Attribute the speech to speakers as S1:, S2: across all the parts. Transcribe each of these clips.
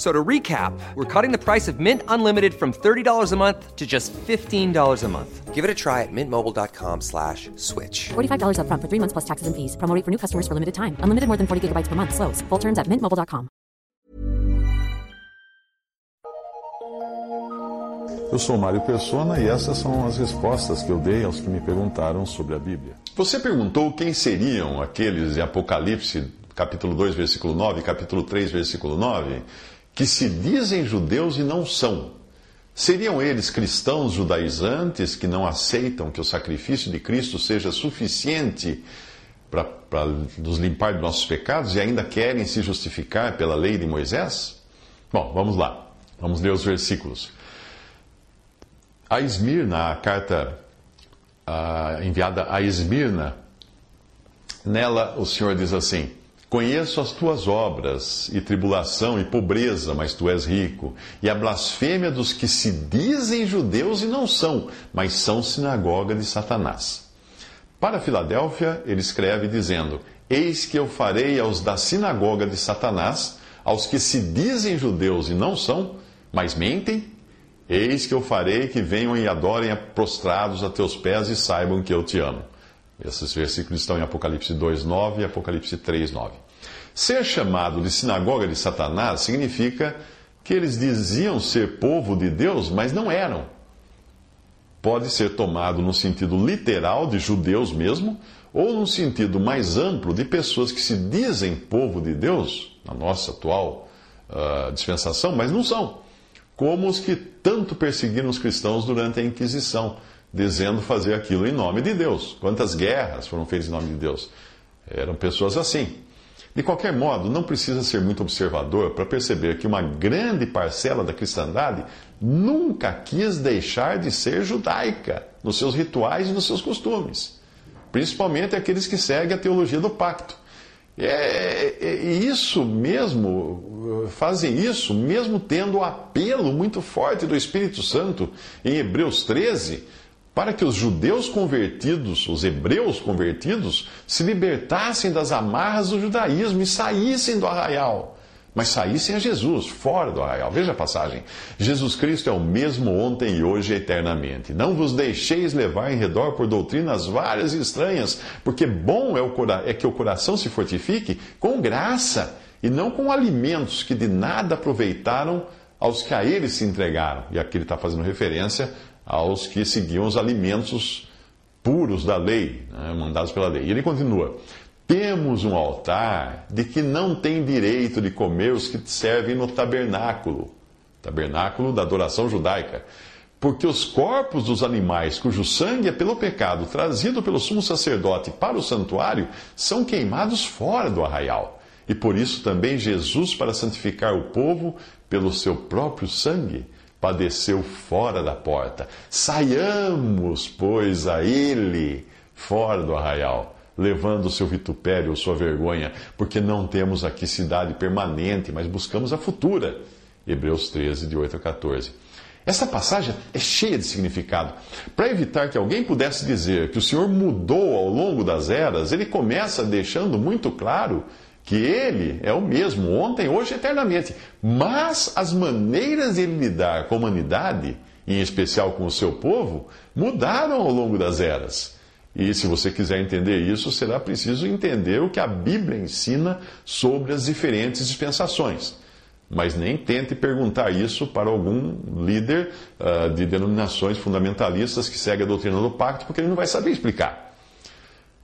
S1: So to recap, we're cutting the price of Mint Unlimited from $30 a month to just $15 a month.
S2: Give it a try at mintmobile.com slash switch.
S3: $45 upfront for three months plus taxes and fees. Promo rate for new customers for limited time. Unlimited more than 40 gigabytes per month. Slows. Full terms at mintmobile.com.
S4: Eu sou Mário Persona e essas são as respostas que eu dei aos que me perguntaram sobre a Bíblia.
S5: Você perguntou quem seriam aqueles de Apocalipse, capítulo 2, versículo 9, capítulo 3, versículo 9, que se dizem judeus e não são. Seriam eles cristãos judaizantes que não aceitam que o sacrifício de Cristo seja suficiente para nos limpar de nossos pecados e ainda querem se justificar pela lei de Moisés? Bom, vamos lá. Vamos ler os versículos. A Esmirna, a carta ah, enviada a Esmirna, nela o Senhor diz assim: Conheço as tuas obras, e tribulação e pobreza, mas tu és rico, e a blasfêmia dos que se dizem judeus e não são, mas são sinagoga de Satanás. Para Filadélfia, ele escreve dizendo: Eis que eu farei aos da sinagoga de Satanás, aos que se dizem judeus e não são, mas mentem, eis que eu farei que venham e adorem prostrados a teus pés e saibam que eu te amo. Esses versículos estão em Apocalipse 2:9 e Apocalipse 3:9. Ser chamado de sinagoga de Satanás significa que eles diziam ser povo de Deus, mas não eram pode ser tomado no sentido literal de judeus mesmo, ou no sentido mais amplo de pessoas que se dizem povo de Deus, na nossa atual uh, dispensação, mas não são. Como os que tanto perseguiram os cristãos durante a Inquisição, dizendo fazer aquilo em nome de Deus. Quantas guerras foram feitas em nome de Deus? Eram pessoas assim. De qualquer modo, não precisa ser muito observador para perceber que uma grande parcela da cristandade nunca quis deixar de ser judaica nos seus rituais e nos seus costumes, principalmente aqueles que seguem a teologia do pacto. É, é, é isso mesmo, fazem isso mesmo tendo o apelo muito forte do Espírito Santo em Hebreus 13 para que os judeus convertidos, os hebreus convertidos, se libertassem das amarras do judaísmo e saíssem do arraial. Mas saíssem a Jesus, fora do arraial. Veja a passagem. Jesus Cristo é o mesmo ontem e hoje eternamente. Não vos deixeis levar em redor por doutrinas várias e estranhas, porque bom é, o, é que o coração se fortifique com graça e não com alimentos que de nada aproveitaram aos que a eles se entregaram. E aqui ele está fazendo referência aos que seguiam os alimentos puros da lei, né, mandados pela lei. E ele continua: Temos um altar de que não tem direito de comer os que servem no tabernáculo tabernáculo da adoração judaica. Porque os corpos dos animais cujo sangue é pelo pecado trazido pelo sumo sacerdote para o santuário são queimados fora do arraial. E por isso também Jesus, para santificar o povo pelo seu próprio sangue, padeceu fora da porta. Saiamos, pois, a ele fora do arraial, levando o seu vitupério ou sua vergonha, porque não temos aqui cidade permanente, mas buscamos a futura. Hebreus 13, de 8 a 14. Essa passagem é cheia de significado. Para evitar que alguém pudesse dizer que o Senhor mudou ao longo das eras, ele começa deixando muito claro que ele é o mesmo, ontem, hoje e eternamente. Mas as maneiras de ele lidar com a humanidade, em especial com o seu povo, mudaram ao longo das eras. E se você quiser entender isso, será preciso entender o que a Bíblia ensina sobre as diferentes dispensações. Mas nem tente perguntar isso para algum líder uh, de denominações fundamentalistas que segue a doutrina do pacto, porque ele não vai saber explicar.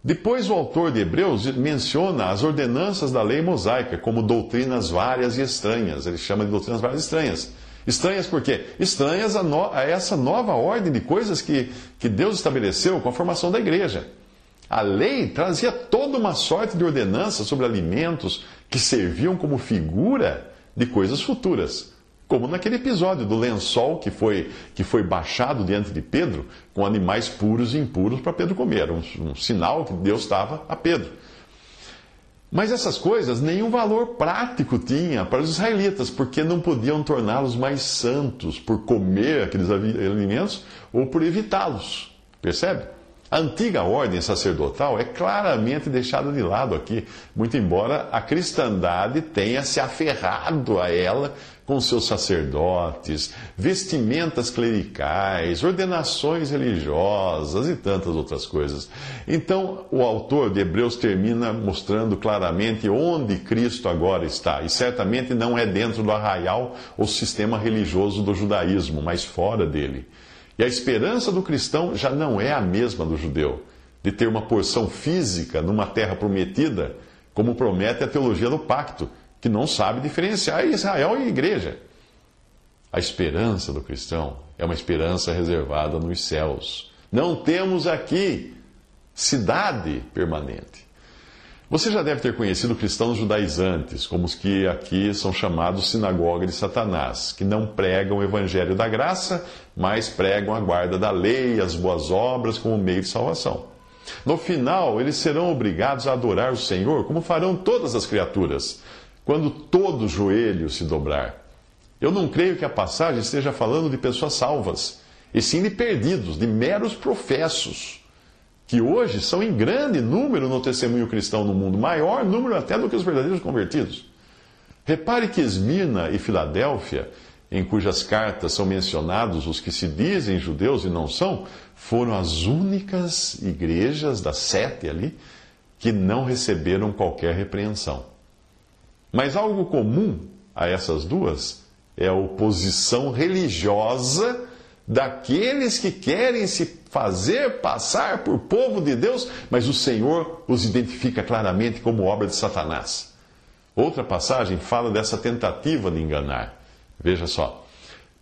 S5: Depois, o autor de Hebreus menciona as ordenanças da lei mosaica como doutrinas várias e estranhas. Ele chama de doutrinas várias e estranhas. Estranhas por quê? Estranhas a, no, a essa nova ordem de coisas que, que Deus estabeleceu com a formação da igreja. A lei trazia toda uma sorte de ordenanças sobre alimentos que serviam como figura de coisas futuras. Como naquele episódio do lençol que foi, que foi baixado diante de Pedro com animais puros e impuros para Pedro comer. Um, um sinal que Deus estava a Pedro. Mas essas coisas nenhum valor prático tinha para os israelitas, porque não podiam torná-los mais santos por comer aqueles alimentos ou por evitá-los. Percebe? A antiga ordem sacerdotal é claramente deixada de lado aqui, muito embora a cristandade tenha se aferrado a ela com seus sacerdotes, vestimentas clericais, ordenações religiosas e tantas outras coisas. Então, o autor de Hebreus termina mostrando claramente onde Cristo agora está, e certamente não é dentro do arraial ou sistema religioso do judaísmo, mas fora dele. E a esperança do cristão já não é a mesma do judeu, de ter uma porção física numa terra prometida, como promete a teologia do pacto, que não sabe diferenciar Israel e igreja. A esperança do cristão é uma esperança reservada nos céus. Não temos aqui cidade permanente. Você já deve ter conhecido cristãos judaizantes, como os que aqui são chamados sinagoga de Satanás, que não pregam o evangelho da graça, mas pregam a guarda da lei e as boas obras como meio de salvação. No final, eles serão obrigados a adorar o Senhor, como farão todas as criaturas, quando todo joelho se dobrar. Eu não creio que a passagem esteja falando de pessoas salvas, e sim de perdidos, de meros professos que hoje são em grande número no testemunho cristão no mundo, maior número até do que os verdadeiros convertidos. Repare que Esmirna e Filadélfia, em cujas cartas são mencionados os que se dizem judeus e não são, foram as únicas igrejas das sete ali que não receberam qualquer repreensão. Mas algo comum a essas duas é a oposição religiosa daqueles que querem se fazer passar por povo de Deus, mas o Senhor os identifica claramente como obra de Satanás. Outra passagem fala dessa tentativa de enganar. Veja só.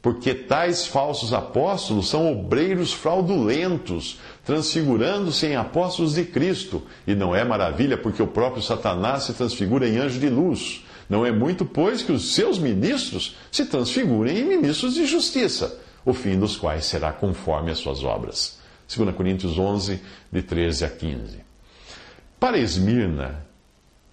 S5: Porque tais falsos apóstolos são obreiros fraudulentos, transfigurando-se em apóstolos de Cristo. E não é maravilha, porque o próprio Satanás se transfigura em anjo de luz. Não é muito, pois, que os seus ministros se transfigurem em ministros de justiça, o fim dos quais será conforme as suas obras. 2 Coríntios 11, de 13 a 15. Para Esmirna,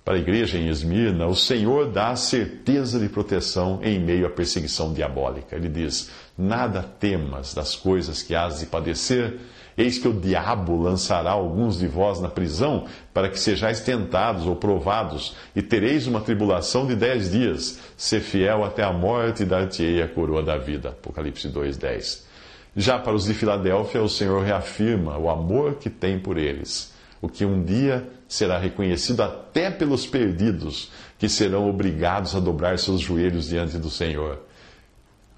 S5: para a igreja em Esmirna, o Senhor dá certeza de proteção em meio à perseguição diabólica. Ele diz: Nada temas das coisas que has de padecer, eis que o diabo lançará alguns de vós na prisão, para que sejais tentados ou provados, e tereis uma tribulação de dez dias. Ser fiel até a morte e dar-te-ei a coroa da vida. Apocalipse 2, 10. Já para os de Filadélfia, o Senhor reafirma o amor que tem por eles, o que um dia será reconhecido até pelos perdidos, que serão obrigados a dobrar seus joelhos diante do Senhor.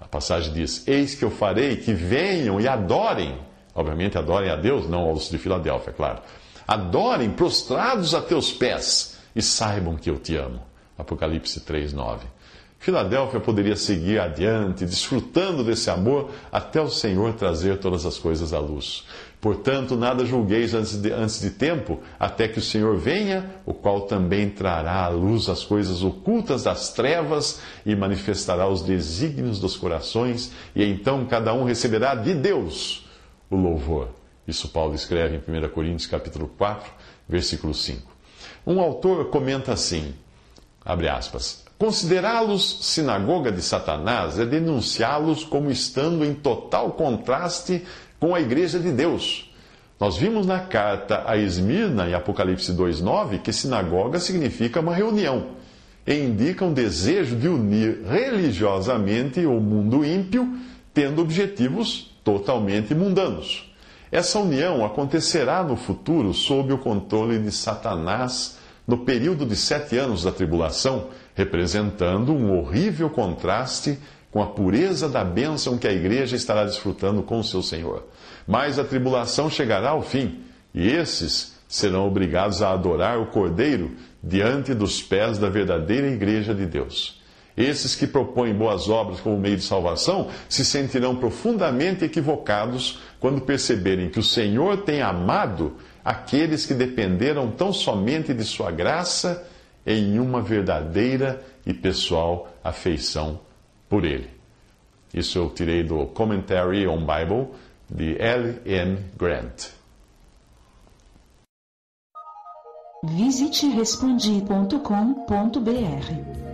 S5: A passagem diz: Eis que eu farei que venham e adorem. Obviamente, adorem a Deus, não aos de Filadélfia, claro. Adorem prostrados a teus pés e saibam que eu te amo. Apocalipse 3, 9. Filadélfia poderia seguir adiante, desfrutando desse amor, até o Senhor trazer todas as coisas à luz. Portanto, nada julgueis antes de, antes de tempo, até que o Senhor venha, o qual também trará à luz as coisas ocultas das trevas e manifestará os desígnios dos corações, e então cada um receberá de Deus o louvor. Isso Paulo escreve em 1 Coríntios capítulo 4, versículo 5. Um autor comenta assim, abre aspas, Considerá-los sinagoga de Satanás é denunciá-los como estando em total contraste com a igreja de Deus. Nós vimos na carta a Esmirna, em Apocalipse 2,9, que sinagoga significa uma reunião e indica um desejo de unir religiosamente o mundo ímpio, tendo objetivos totalmente mundanos. Essa união acontecerá no futuro sob o controle de Satanás no período de sete anos da tribulação representando um horrível contraste com a pureza da bênção que a igreja estará desfrutando com seu Senhor. Mas a tribulação chegará ao fim, e esses serão obrigados a adorar o Cordeiro diante dos pés da verdadeira igreja de Deus. Esses que propõem boas obras como meio de salvação se sentirão profundamente equivocados quando perceberem que o Senhor tem amado aqueles que dependeram tão somente de Sua graça em uma verdadeira e pessoal afeição por Ele. Isso eu tirei do Commentary on Bible de L. N. Grant.
S6: Visite respondi.com.br.